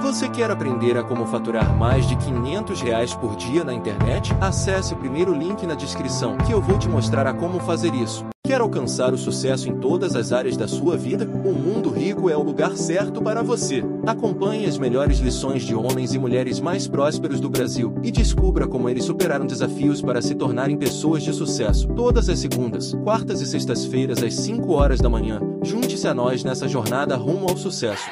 Você quer aprender a como faturar mais de 500 reais por dia na internet? Acesse o primeiro link na descrição que eu vou te mostrar a como fazer isso. Quer alcançar o sucesso em todas as áreas da sua vida? O Mundo Rico é o lugar certo para você. Acompanhe as melhores lições de homens e mulheres mais prósperos do Brasil e descubra como eles superaram desafios para se tornarem pessoas de sucesso. Todas as segundas, quartas e sextas-feiras às 5 horas da manhã. Junte-se a nós nessa jornada rumo ao sucesso.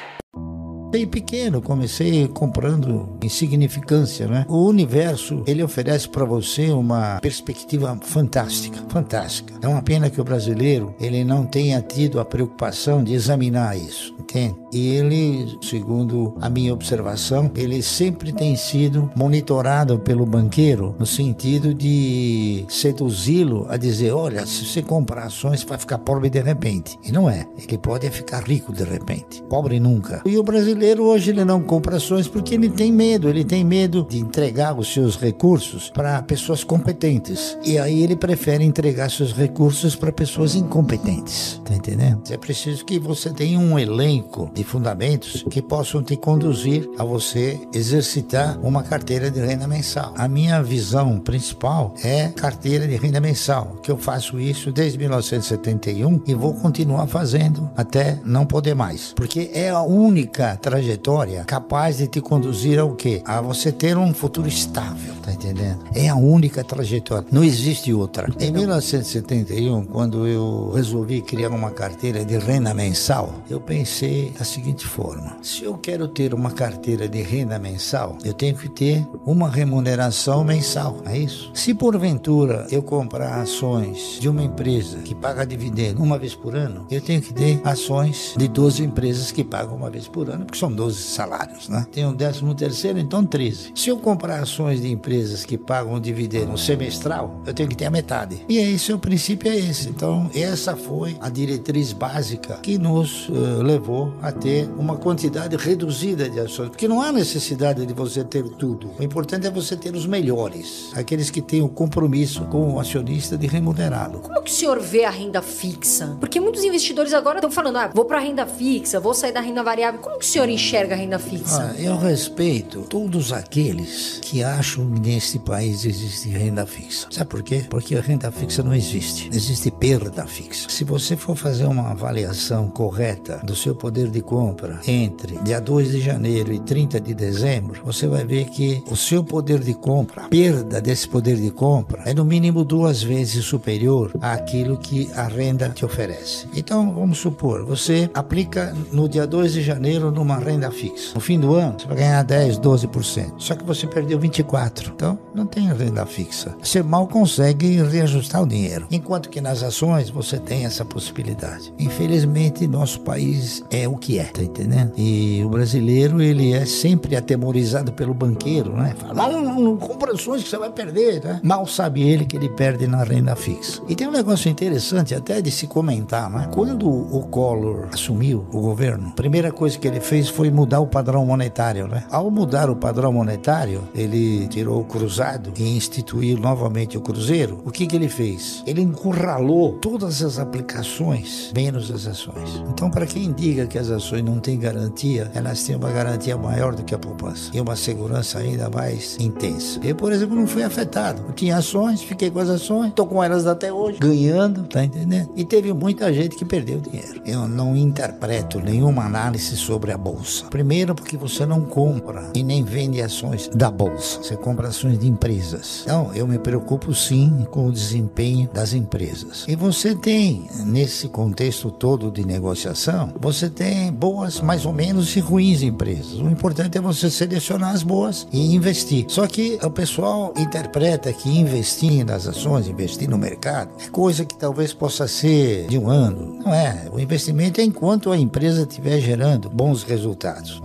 Bem pequeno, comecei comprando insignificância, né? O universo, ele oferece para você uma perspectiva fantástica, fantástica. É uma pena que o brasileiro, ele não tenha tido a preocupação de examinar isso, entende? E ele, segundo a minha observação, ele sempre tem sido monitorado pelo banqueiro no sentido de seduzi-lo a dizer, olha, se você comprar ações, vai ficar pobre de repente. E não é. Ele pode ficar rico de repente. Pobre nunca. E o brasileiro hoje ele não compra ações porque ele tem medo. Ele tem medo de entregar os seus recursos para pessoas competentes. E aí ele prefere entregar seus recursos para pessoas incompetentes. Tá entendendo? É preciso que você tenha um elenco de fundamentos que possam te conduzir a você exercitar uma carteira de renda mensal. A minha visão principal é carteira de renda mensal, que eu faço isso desde 1971 e vou continuar fazendo até não poder mais, porque é a única trajetória capaz de te conduzir ao quê? A você ter um futuro estável, tá entendendo? É a única trajetória, não existe outra. Em 1971, quando eu resolvi criar uma carteira de renda mensal, eu pensei da seguinte forma: se eu quero ter uma carteira de renda mensal, eu tenho que ter uma remuneração mensal, é isso? Se porventura eu comprar ações de uma empresa que paga dividendo uma vez por ano, eu tenho que ter ações de 12 empresas que pagam uma vez por ano, porque são 12 salários, né? Tem um décimo terceiro, então 13. Se eu comprar ações de empresas que pagam dividendo semestral, eu tenho que ter a metade. E é isso, o princípio é esse. Então, essa foi a diretriz básica que nos uh, levou a ter uma quantidade reduzida de ações, porque não há necessidade de você ter tudo. O importante é você ter os melhores, aqueles que têm o compromisso com o acionista de remunerá-lo. Como que o senhor vê a renda fixa? Porque muitos investidores agora estão falando, ah, vou para a renda fixa, vou sair da renda variável. Como que o senhor enxerga a renda fixa? Ah, eu respeito todos aqueles que acham que nesse país existe renda fixa. Sabe por quê? Porque a renda fixa não existe. Existe perda fixa. Se você for fazer uma avaliação correta do seu poder de compra entre dia 2 de janeiro e 30 de dezembro, você vai ver que o seu poder de compra, a perda desse poder de compra, é no mínimo duas vezes superior àquilo que a renda te oferece. Então, vamos supor, você aplica no dia 2 de janeiro numa renda fixa. No fim do ano, você vai ganhar 10, 12%. Só que você perdeu 24%. Então, não tem renda fixa. Você mal consegue reajustar o dinheiro. Enquanto que nas ações você tem essa possibilidade. Infelizmente, nosso país é o que é, tá entendendo? E o brasileiro, ele é sempre atemorizado pelo banqueiro, né? Fala, não, não, não compra ações que você vai perder, né? Mal sabe ele que ele perde na renda fixa. E tem um negócio interessante até de se comentar, né? Quando o Collor assumiu o governo, a primeira coisa que ele fez foi mudar o padrão monetário, né? Ao mudar o padrão monetário, ele tirou o cruzado e instituiu novamente o cruzeiro. O que que ele fez? Ele encurralou todas as aplicações, menos as ações. Então, para quem diga que as ações não têm garantia, elas têm uma garantia maior do que a poupança e uma segurança ainda mais intensa. Eu, por exemplo, não fui afetado. Eu tinha ações, fiquei com as ações, estou com elas até hoje, ganhando, tá entendendo? E teve muita gente que perdeu dinheiro. Eu não interpreto nenhuma análise sobre a bolsa. Primeiro, porque você não compra e nem vende ações da bolsa, você compra ações de empresas. Então, eu me preocupo sim com o desempenho das empresas. E você tem, nesse contexto todo de negociação, você tem boas, mais ou menos, e ruins empresas. O importante é você selecionar as boas e investir. Só que o pessoal interpreta que investir nas ações, investir no mercado, é coisa que talvez possa ser de um ano. Não é. O investimento é enquanto a empresa estiver gerando bons resultados.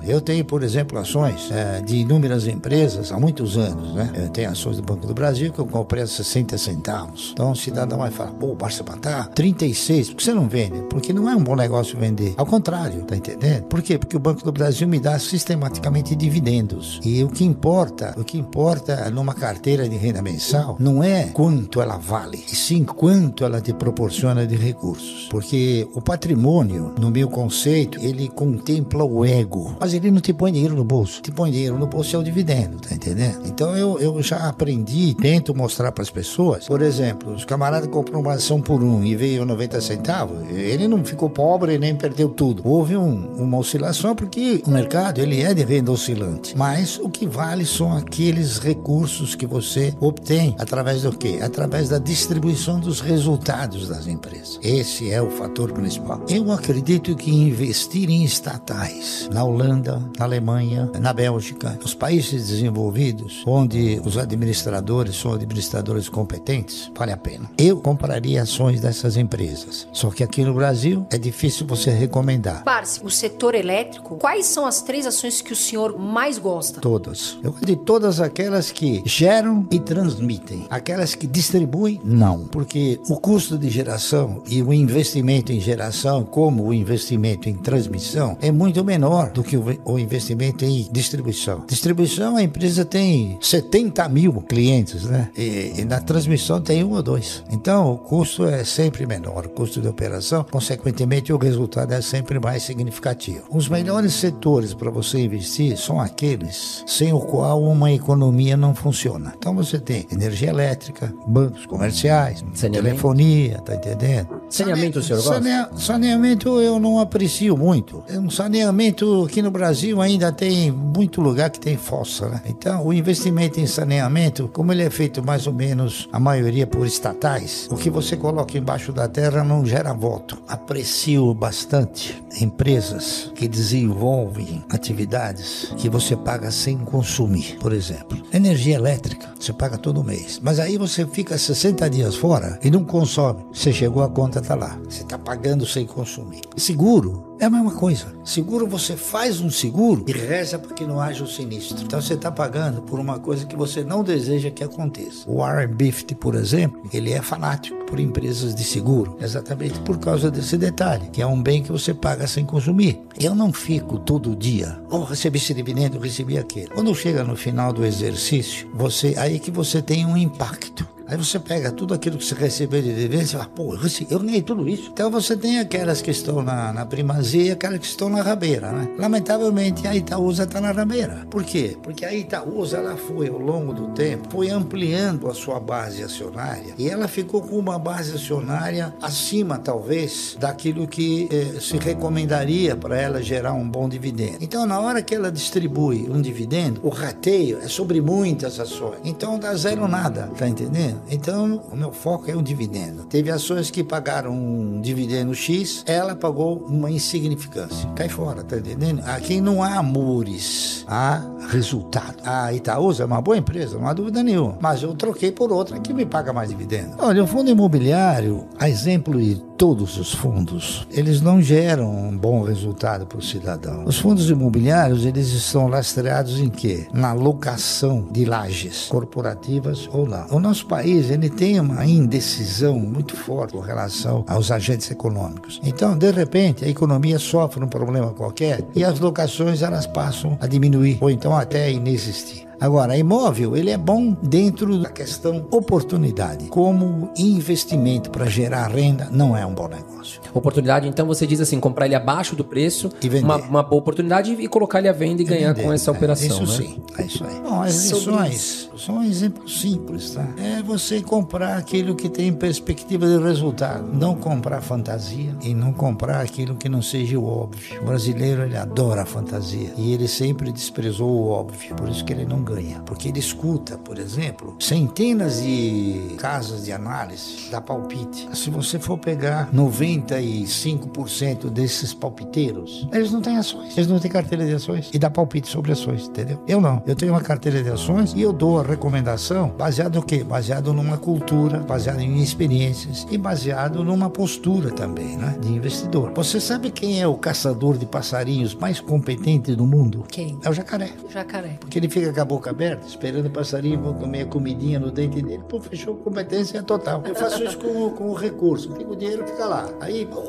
Eu tenho, por exemplo, ações é, de inúmeras empresas há muitos anos. Né? Eu tenho ações do Banco do Brasil que eu comprei a 60 centavos. Então o cidadão vai falar, pô, Barça Matar, 36, por que você não vende? Porque não é um bom negócio vender. Ao contrário, tá entendendo? Por quê? Porque o Banco do Brasil me dá sistematicamente dividendos. E o que importa, o que importa numa carteira de renda mensal não é quanto ela vale, e sim quanto ela te proporciona de recursos. Porque o patrimônio, no meu conceito, ele contempla o ego. Mas ele não te põe dinheiro no bolso. Te põe dinheiro no bolso é o dividendo, tá entendendo? Então eu, eu já aprendi, tento mostrar para as pessoas. Por exemplo, os camaradas compram uma ação por um e veio 90 centavos, ele não ficou pobre nem perdeu tudo. Houve um, uma oscilação porque o mercado ele é de renda oscilante. Mas o que vale são aqueles recursos que você obtém através do quê? Através da distribuição dos resultados das empresas. Esse é o fator principal. Eu acredito que investir em estatais na Holanda, na Alemanha, na Bélgica, nos países desenvolvidos, onde os administradores são administradores competentes, vale a pena. Eu compraria ações dessas empresas. Só que aqui no Brasil é difícil você recomendar. Barsi, o setor elétrico, quais são as três ações que o senhor mais gosta? Todas. Eu gosto de todas aquelas que geram e transmitem. Aquelas que distribuem, não. Porque o custo de geração e o investimento em geração, como o investimento em transmissão, é muito menor do que o investimento em distribuição. Distribuição, a empresa tem 70 mil clientes, né? E, e na transmissão tem um ou dois. Então, o custo é sempre menor, o custo de operação, consequentemente, o resultado é sempre mais significativo. Os melhores setores para você investir são aqueles sem o qual uma economia não funciona. Então, você tem energia elétrica, bancos comerciais, telefonia, tá entendendo? Saneamento, o senhor gosta? Sanea, saneamento eu não aprecio muito. Um saneamento aqui no Brasil ainda tem muito lugar que tem fossa, né? Então, o investimento em saneamento, como ele é feito mais ou menos a maioria por estatais, o que você coloca embaixo da terra não gera voto. Aprecio bastante empresas que desenvolvem atividades que você paga sem consumir. Por exemplo, energia elétrica, você paga todo mês. Mas aí você fica 60 dias fora e não consome. Você chegou a conta tá lá. Você está pagando sem consumir. Seguro é a mesma coisa. Seguro você faz um seguro e reza para que não haja um sinistro. Então você está pagando por uma coisa que você não deseja que aconteça. O Warren Buffett, por exemplo, ele é fanático por empresas de seguro, exatamente por causa desse detalhe, que é um bem que você paga sem consumir. Eu não fico todo dia, oh, recebi esse dividendo, recebi aquele. Quando chega no final do exercício, você aí que você tem um impacto. Aí você pega tudo aquilo que você recebeu de dividendo e fala, pô, eu ganhei tudo isso. Então você tem aquelas que estão na, na primazia e aquelas que estão na rabeira, né? Lamentavelmente a Itaúsa está na rabeira. Por quê? Porque a Itaúsa ela foi ao longo do tempo, foi ampliando a sua base acionária e ela ficou com uma base acionária acima, talvez, daquilo que eh, se recomendaria para ela gerar um bom dividendo. Então, na hora que ela distribui um dividendo, o rateio é sobre muitas ações. Então dá zero nada, tá entendendo? Então, o meu foco é o dividendo. Teve ações que pagaram um dividendo X, ela pagou uma insignificância. Cai fora, tá entendendo? Aqui não há amores, há resultado. A Itaúsa é uma boa empresa, não há dúvida nenhuma. Mas eu troquei por outra que me paga mais dividendo. Olha, o fundo imobiliário, a exemplo de todos os fundos, eles não geram um bom resultado para o cidadão. Os fundos imobiliários, eles estão lastreados em quê? Na locação de lajes corporativas ou não. O nosso país, ele tem uma indecisão muito forte com relação aos agentes econômicos. Então, de repente, a economia sofre um problema qualquer e as locações elas passam a diminuir ou então até a inexistir. Agora, imóvel, ele é bom dentro da questão oportunidade. Como investimento para gerar renda, não é um bom negócio. Oportunidade, então você diz assim, comprar ele abaixo do preço, E vender. uma, uma boa oportunidade e colocar ele à venda e ganhar Entender, com essa é, operação, Isso né? sim, é isso aí. Bom, as lições são um exemplo simples, tá? É você comprar aquilo que tem perspectiva de resultado. Não comprar fantasia e não comprar aquilo que não seja o óbvio. O brasileiro, ele adora a fantasia e ele sempre desprezou o óbvio. Por isso que ele não ganha. Porque ele escuta, por exemplo, centenas de casas de análise da palpite. Se você for pegar 95% desses palpiteiros, eles não têm ações. Eles não têm carteira de ações e dá palpite sobre ações, entendeu? Eu não. Eu tenho uma carteira de ações e eu dou a recomendação baseado no quê? Baseado numa cultura, baseado em experiências e baseado numa postura também, né? De investidor. Você sabe quem é o caçador de passarinhos mais competente do mundo? Quem? É o jacaré. Jacaré. Porque ele fica com a boca aberta, esperando o passarinho vão comer a comidinha no dente dele. Pô, fechou competência total. Eu faço isso com, com o recurso. Fica o dinheiro, fica lá. Aí, pô,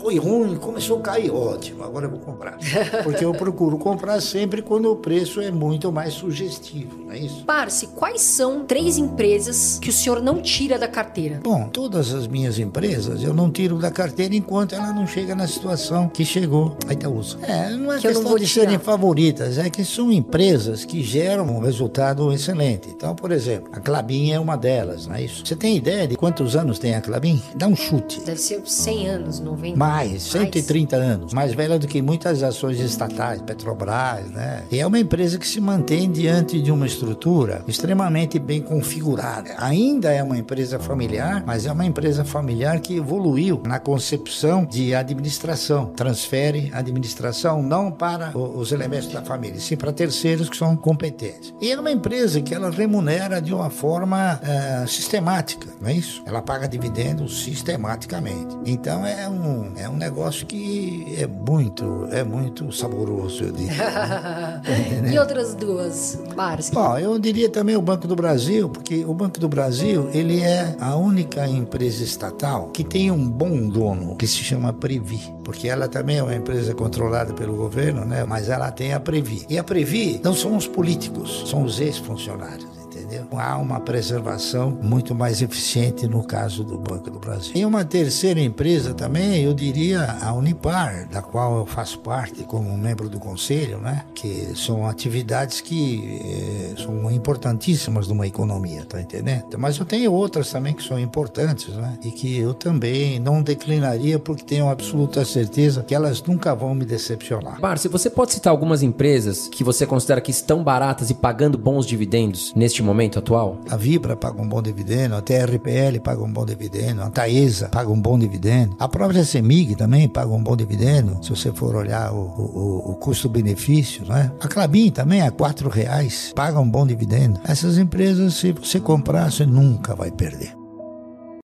foi ruim, começou a cair. Ótimo, agora eu vou comprar. Porque eu procuro comprar sempre quando o preço é muito mais sugestivo, não é isso? Parce, quais são três empresas que o senhor não tira da carteira? Bom, todas as minhas empresas eu não tiro da carteira enquanto ela não chega na situação que chegou a Itaúsa. É, não é Que eu não questão vou de serem favoritas, é que são empresas que geram um resultado excelente. Então, por exemplo, a Clabin é uma delas, não é isso? Você tem ideia de quantos anos tem a Clabin? Dá um chute. Deve ser 100 anos, 90. Mais, 130 anos. Mais velha do que muitas ações estatais, Petrobras, né? E é uma empresa que se mantém diante de uma estrutura extremamente bem configurada. Ainda é uma empresa familiar, mas é uma empresa familiar que evoluiu na concepção de administração. Transfere a administração não para os elementos da família, sim para terceiros que são competentes. E é uma empresa que ela remunera de uma forma eh, sistemática, não é isso? Ela paga dividendos sistematicamente. Então é um, é um negócio que é muito, é muito saboroso, eu diria. e outras duas, Parce? Bom, eu diria também o Banco do Brasil, porque o Banco do Brasil, ele é a única empresa estatal que tem um bom dono, que se chama Previ, porque ela também é uma empresa controlada pelo governo, né? Mas ela tem a Previ. E a Previ não são os políticos, são os ex-funcionários. Há uma preservação muito mais eficiente no caso do Banco do Brasil. E uma terceira empresa também, eu diria a Unipar, da qual eu faço parte como membro do conselho, né? Que são atividades que eh, são importantíssimas numa economia, tá entendendo? Mas eu tenho outras também que são importantes, né? E que eu também não declinaria porque tenho absoluta certeza que elas nunca vão me decepcionar. Parce, você pode citar algumas empresas que você considera que estão baratas e pagando bons dividendos neste momento atual? A Vibra paga um bom dividendo, a TRPL paga um bom dividendo, a Taesa paga um bom dividendo, a própria Semig também paga um bom dividendo, se você for olhar o, o- o custo-benefício, né? A Clabin também, a quatro reais, paga um bom dividendo. Essas empresas, se você comprar, você nunca vai perder.